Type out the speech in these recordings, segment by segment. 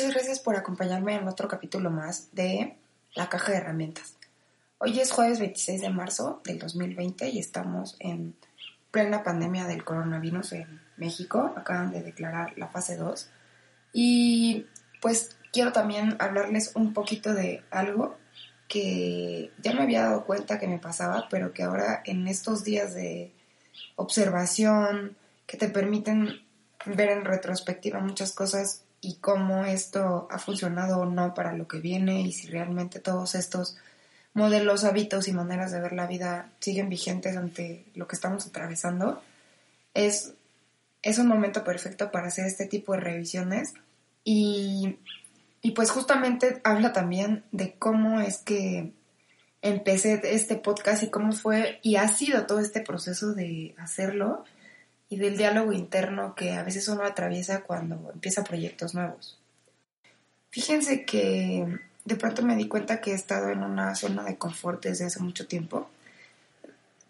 Muchas gracias por acompañarme en otro capítulo más de La Caja de Herramientas. Hoy es jueves 26 de marzo del 2020 y estamos en plena pandemia del coronavirus en México. Acaban de declarar la fase 2. Y pues quiero también hablarles un poquito de algo que ya me había dado cuenta que me pasaba, pero que ahora en estos días de observación que te permiten ver en retrospectiva muchas cosas y cómo esto ha funcionado o no para lo que viene y si realmente todos estos modelos, hábitos y maneras de ver la vida siguen vigentes ante lo que estamos atravesando, es, es un momento perfecto para hacer este tipo de revisiones. Y, y pues justamente habla también de cómo es que empecé este podcast y cómo fue y ha sido todo este proceso de hacerlo y del diálogo interno que a veces uno atraviesa cuando empieza proyectos nuevos. Fíjense que de pronto me di cuenta que he estado en una zona de confort desde hace mucho tiempo,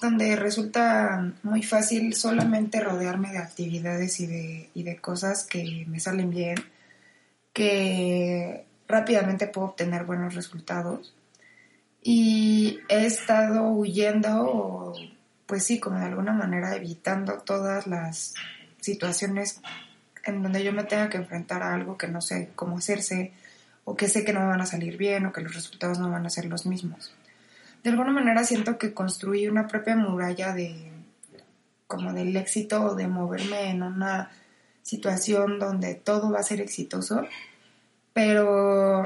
donde resulta muy fácil solamente rodearme de actividades y de, y de cosas que me salen bien, que rápidamente puedo obtener buenos resultados. Y he estado huyendo, pues sí, como de alguna manera evitando todas las situaciones en donde yo me tenga que enfrentar a algo que no sé cómo hacerse, o que sé que no me van a salir bien o que los resultados no van a ser los mismos. De alguna manera siento que construí una propia muralla de como del éxito o de moverme en una situación donde todo va a ser exitoso, pero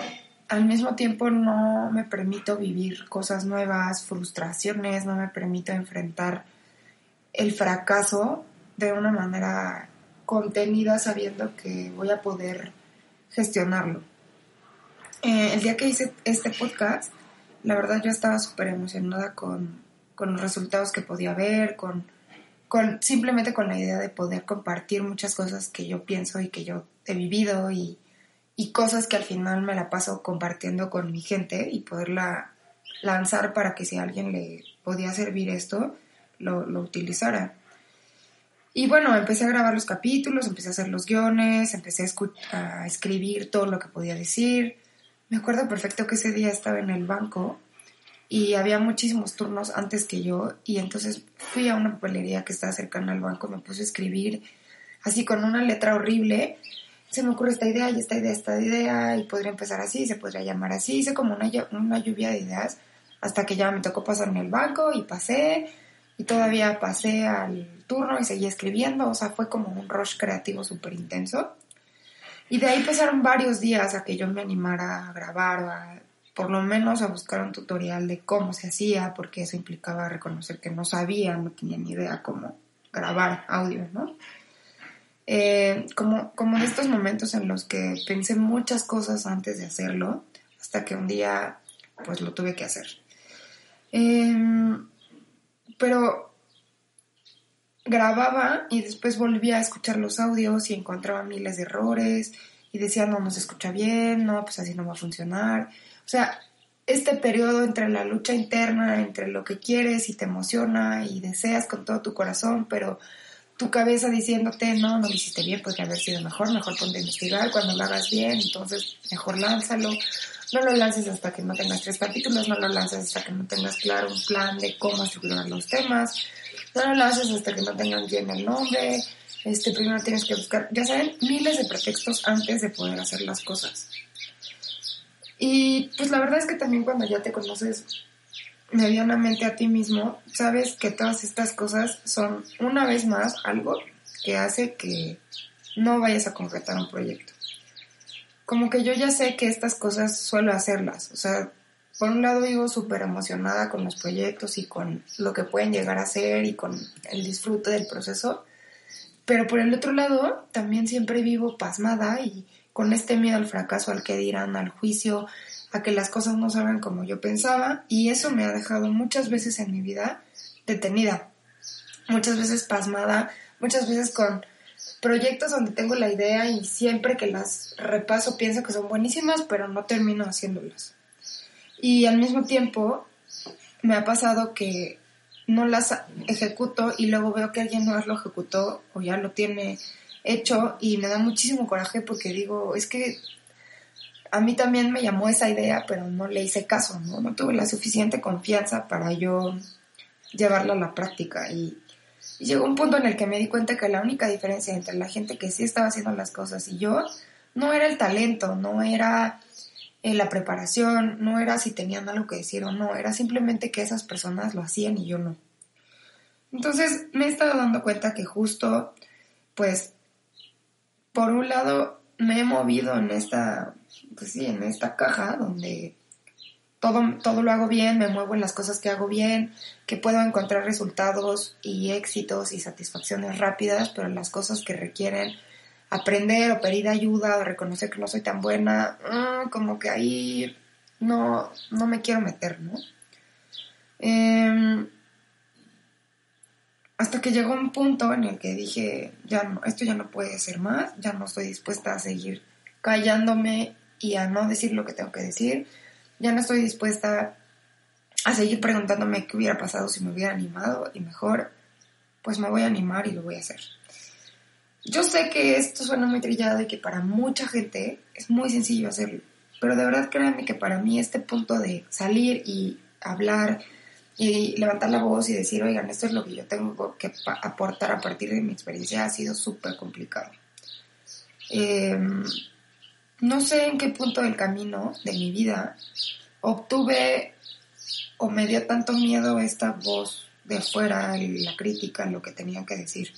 al mismo tiempo no me permito vivir cosas nuevas, frustraciones, no me permito enfrentar el fracaso de una manera contenida sabiendo que voy a poder gestionarlo. Eh, el día que hice este podcast, la verdad yo estaba súper emocionada con, los resultados que podía ver, con, con, simplemente con la idea de poder compartir muchas cosas que yo pienso y que yo he vivido y, cosas que al final me la paso compartiendo con mi gente y poderla lanzar para que si a alguien le podía servir esto, lo, lo utilizara. Y bueno, empecé a grabar los capítulos, empecé a hacer los guiones, empecé a, a escribir todo lo que podía decir. Me acuerdo perfecto que ese día estaba en el banco y había muchísimos turnos antes que yo y entonces fui a una papelería que estaba cercana al banco, me puse a escribir así con una letra horrible. Se me ocurre esta idea y esta idea, esta idea y podría empezar así, se podría llamar así, hice como una, una lluvia de ideas hasta que ya me tocó pasar en el banco y pasé y todavía pasé al turno y seguí escribiendo, o sea, fue como un rush creativo súper intenso. Y de ahí pasaron varios días a que yo me animara a grabar a, por lo menos a buscar un tutorial de cómo se hacía, porque eso implicaba reconocer que no sabía, no tenía ni idea cómo grabar audio, ¿no? Eh, como, como de estos momentos en los que pensé muchas cosas antes de hacerlo, hasta que un día pues lo tuve que hacer. Em, pero grababa y después volvía a escuchar los audios y encontraba miles de errores y decía, no, no se escucha bien, no, pues así no va a funcionar. O sea, este periodo entre la lucha interna, entre lo que quieres y te emociona y deseas con todo tu corazón, pero tu cabeza diciéndote, no, no lo hiciste bien, podría haber sido mejor, mejor ponte a investigar, cuando lo hagas bien, entonces mejor lánzalo. No lo lances hasta que no tengas tres capítulos, no lo lances hasta que no tengas claro un plan de cómo estructurar los temas no lo haces hasta que no tengan bien el nombre, este, primero tienes que buscar, ya saben, miles de pretextos antes de poder hacer las cosas. Y pues la verdad es que también cuando ya te conoces medianamente a ti mismo, sabes que todas estas cosas son una vez más algo que hace que no vayas a concretar un proyecto. Como que yo ya sé que estas cosas suelo hacerlas, o sea, por un lado vivo súper emocionada con los proyectos y con lo que pueden llegar a ser y con el disfrute del proceso, Pero por el otro lado, también siempre vivo pasmada y con este miedo al fracaso, al que dirán, al juicio, a que las cosas no salgan como yo pensaba. Y eso me ha dejado muchas veces en mi vida detenida, muchas veces pasmada, muchas veces con proyectos donde tengo la idea y siempre que las repaso pienso que son buenísimas, pero no termino haciéndolas. Y al mismo tiempo me ha pasado que no las ejecuto y luego veo que alguien más lo ejecutó o ya lo tiene hecho y me da muchísimo coraje porque digo, es que a mí también me llamó esa idea, pero no le hice caso, ¿no? Tuve la suficiente confianza para yo llevarla a la práctica y y llegó un punto en el que me di cuenta que la única diferencia entre la gente que sí estaba haciendo las cosas y yo no era el talento, no era eh, la preparación, no era si tenían algo que decir o no, era simplemente que esas personas lo hacían y yo no. Entonces me he estado dando cuenta que justo, pues, por un lado me he movido en esta, pues sí, en esta caja donde todo, lo hago bien, me muevo en las cosas que hago bien, que puedo encontrar resultados y éxitos y satisfacciones rápidas, pero las cosas que requieren aprender o pedir ayuda o reconocer que no soy tan buena, mm, como que ahí no, no me quiero meter, ¿no? Em, hasta que llegó un punto en el que dije, ya no, esto ya no puede ser más, ya no estoy dispuesta a seguir callándome y a no decir lo que tengo que decir ya no estoy dispuesta a seguir preguntándome qué hubiera pasado si me hubiera animado y mejor, pues me voy a animar y lo voy a hacer. Yo sé que esto suena muy trillado y que para mucha gente es muy sencillo hacerlo, pero de verdad créanme que para mí este punto de salir y hablar y levantar la voz y decir, oigan, esto es lo que yo tengo que aportar a partir de mi experiencia ha sido súper complicado. Em, no sé en qué punto del camino de mi vida obtuve o me dio tanto miedo esta voz de afuera y la crítica, lo que tenía que decir.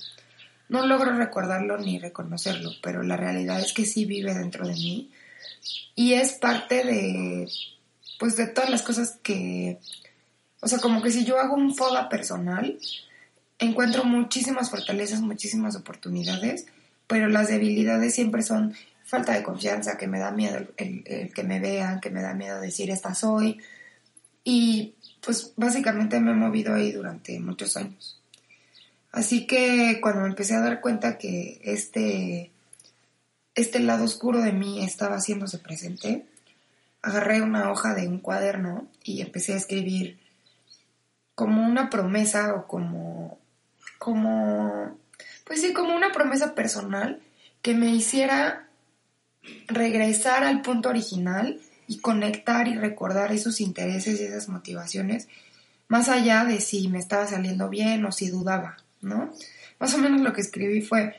No logro recordarlo ni reconocerlo, pero la realidad es que sí vive dentro de mí y es parte de, pues de todas las cosas que, o sea, como que si yo hago un FODA personal, encuentro muchísimas fortalezas, muchísimas oportunidades, pero las debilidades siempre son falta de confianza, que me da miedo el, que me vean, que me da miedo decir esta soy. Y pues básicamente me he movido ahí durante muchos años. Así que cuando me empecé a dar cuenta que este, este lado oscuro de mí estaba haciéndose presente, agarré una hoja de un cuaderno y empecé a escribir como una promesa o como, como, pues sí, como una promesa personal que me hiciera regresar al punto original y conectar y recordar esos intereses y esas motivaciones, más allá de si me estaba saliendo bien o si dudaba, ¿no? Más o menos lo que escribí fue,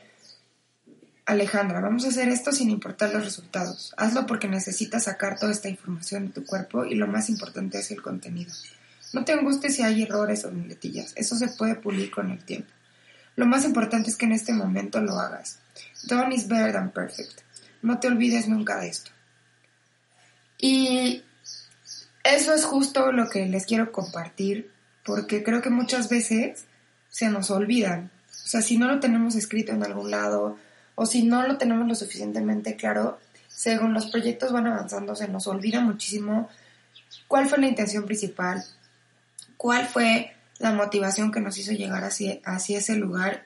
Alejandra, vamos a hacer esto sin importar los resultados. Hazlo porque necesitas sacar toda esta información de tu cuerpo y lo más importante es el contenido. No te angusties si hay errores o muletillas, eso se puede pulir con el tiempo. Lo más importante es que en este momento lo hagas. Done is better than perfect. No te olvides nunca de esto. Y eso es justo lo que les quiero compartir, porque creo que muchas veces se nos olvidan. O sea, si no lo tenemos escrito en algún lado o si no lo tenemos lo suficientemente claro, según los proyectos van avanzando, se nos olvida muchísimo cuál fue la intención principal, cuál fue la motivación que nos hizo llegar hacia, hacia ese lugar.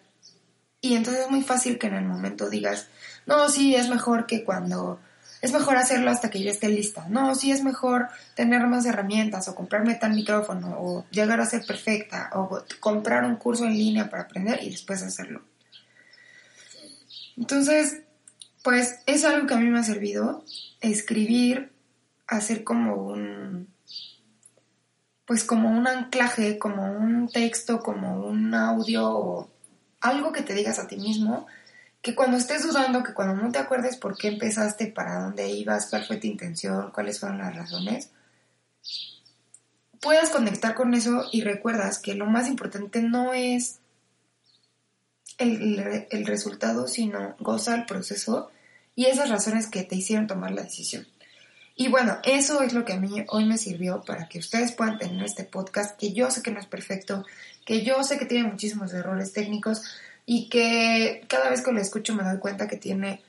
Y entonces es muy fácil que en el momento digas, no, sí, es mejor que cuando, es mejor hacerlo hasta que yo esté lista. No, sí, es mejor tener más herramientas o comprarme tal micrófono o llegar a ser perfecta o comprar un curso en línea para aprender y después hacerlo. Entonces, pues es algo que a mí me ha servido, escribir, hacer como un, pues como un anclaje, como un texto, como un audio algo que te digas a ti mismo que cuando estés dudando, que cuando no te acuerdes por qué empezaste, para dónde ibas, cuál fue tu intención, cuáles fueron las razones, puedas conectar con eso y recuerdas que lo más importante no es el, el resultado, sino goza el proceso y esas razones que te hicieron tomar la decisión. Y bueno, eso es lo que a mí hoy me sirvió para que ustedes puedan tener este podcast, que yo sé que no es perfecto, que yo sé que tiene muchísimos errores técnicos, y que cada vez que lo escucho me doy cuenta que tiene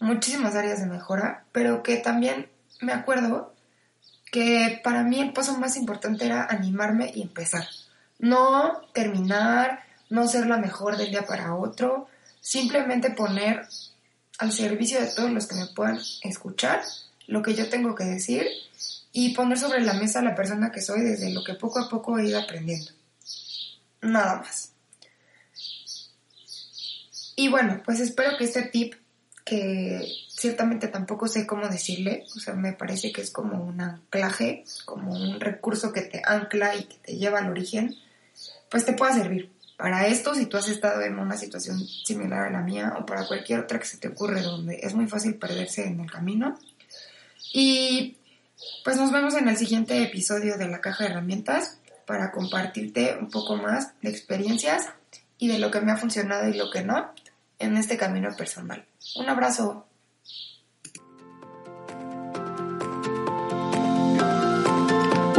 muchísimas áreas de mejora, pero que también me acuerdo que para mí el paso más importante era animarme y empezar. No terminar, no ser la mejor del día para otro, simplemente poner al servicio de todos los que me puedan escuchar lo que yo tengo que decir y poner sobre la mesa la persona que soy desde lo que poco a poco he ido aprendiendo. Nada más. Y bueno, pues espero que este tip, que ciertamente tampoco sé cómo decirle, o sea, me parece que es como un anclaje, como un recurso que te ancla y que te lleva al origen, pues te pueda servir. Para esto, si tú has estado en una situación similar a la mía o para cualquier otra que se te ocurre donde es muy fácil perderse en el camino. Y pues nos vemos en el siguiente episodio de la caja de herramientas para compartirte un poco más de experiencias y de lo que me ha funcionado y lo que no en este camino personal. Un abrazo.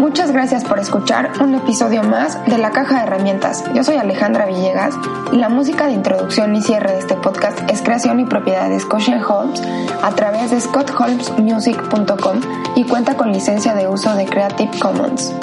Muchas gracias por escuchar un episodio más de La Caja de Herramientas. Yo soy Alejandra Villegas la música de introducción y cierre de este podcast es creación y propiedad de Scotian Holmes a través de scottholmesmusic.com y cuenta con licencia de uso de Creative Commons.